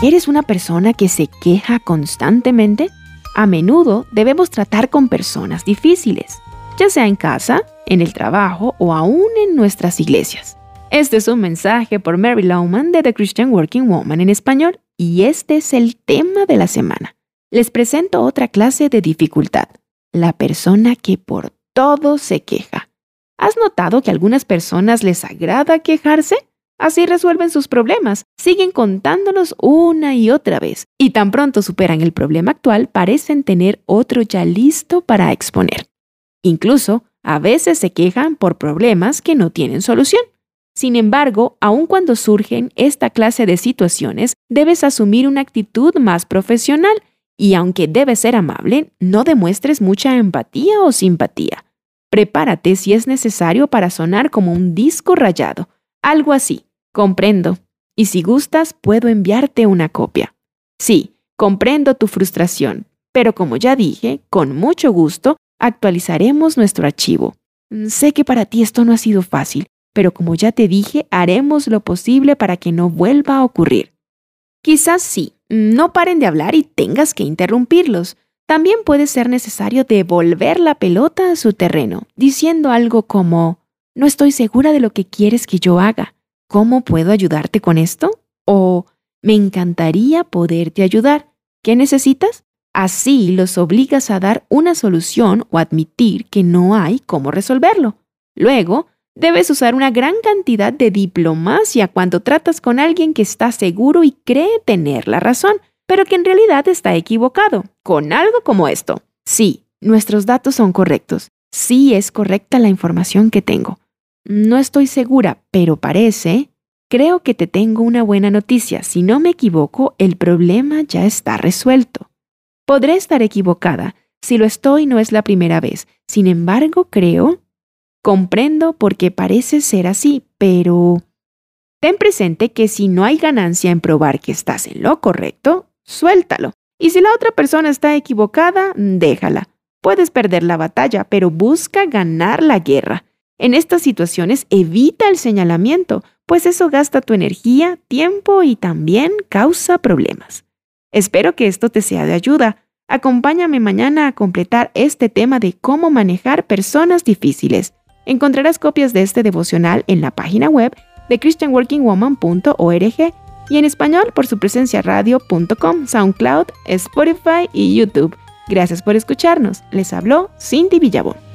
¿Eres una persona que se queja constantemente? A menudo debemos tratar con personas difíciles, ya sea en casa, en el trabajo o aún en nuestras iglesias. Este es un mensaje por Mary Lowman de The Christian Working Woman en español y este es el tema de la semana. Les presento otra clase de dificultad, la persona que por todo se queja. ¿Has notado que a algunas personas les agrada quejarse? Así resuelven sus problemas, siguen contándolos una y otra vez, y tan pronto superan el problema actual parecen tener otro ya listo para exponer. Incluso, a veces se quejan por problemas que no tienen solución. Sin embargo, aun cuando surgen esta clase de situaciones, debes asumir una actitud más profesional y aunque debes ser amable, no demuestres mucha empatía o simpatía. Prepárate si es necesario para sonar como un disco rayado, algo así. Comprendo. Y si gustas, puedo enviarte una copia. Sí, comprendo tu frustración, pero como ya dije, con mucho gusto actualizaremos nuestro archivo. Mm, sé que para ti esto no ha sido fácil, pero como ya te dije, haremos lo posible para que no vuelva a ocurrir. Quizás sí, no paren de hablar y tengas que interrumpirlos. También puede ser necesario devolver la pelota a su terreno, diciendo algo como, no estoy segura de lo que quieres que yo haga. ¿Cómo puedo ayudarte con esto? O me encantaría poderte ayudar. ¿Qué necesitas? Así los obligas a dar una solución o admitir que no hay cómo resolverlo. Luego, debes usar una gran cantidad de diplomacia cuando tratas con alguien que está seguro y cree tener la razón, pero que en realidad está equivocado, con algo como esto. Sí, nuestros datos son correctos. Sí es correcta la información que tengo. No estoy segura, pero parece... Creo que te tengo una buena noticia. Si no me equivoco, el problema ya está resuelto. Podré estar equivocada. Si lo estoy, no es la primera vez. Sin embargo, creo... Comprendo porque parece ser así, pero... Ten presente que si no hay ganancia en probar que estás en lo correcto, suéltalo. Y si la otra persona está equivocada, déjala. Puedes perder la batalla, pero busca ganar la guerra. En estas situaciones evita el señalamiento, pues eso gasta tu energía, tiempo y también causa problemas. Espero que esto te sea de ayuda. Acompáñame mañana a completar este tema de cómo manejar personas difíciles. Encontrarás copias de este devocional en la página web de christianworkingwoman.org y en español por su presencia radio.com, SoundCloud, Spotify y YouTube. Gracias por escucharnos. Les habló Cindy Villabón.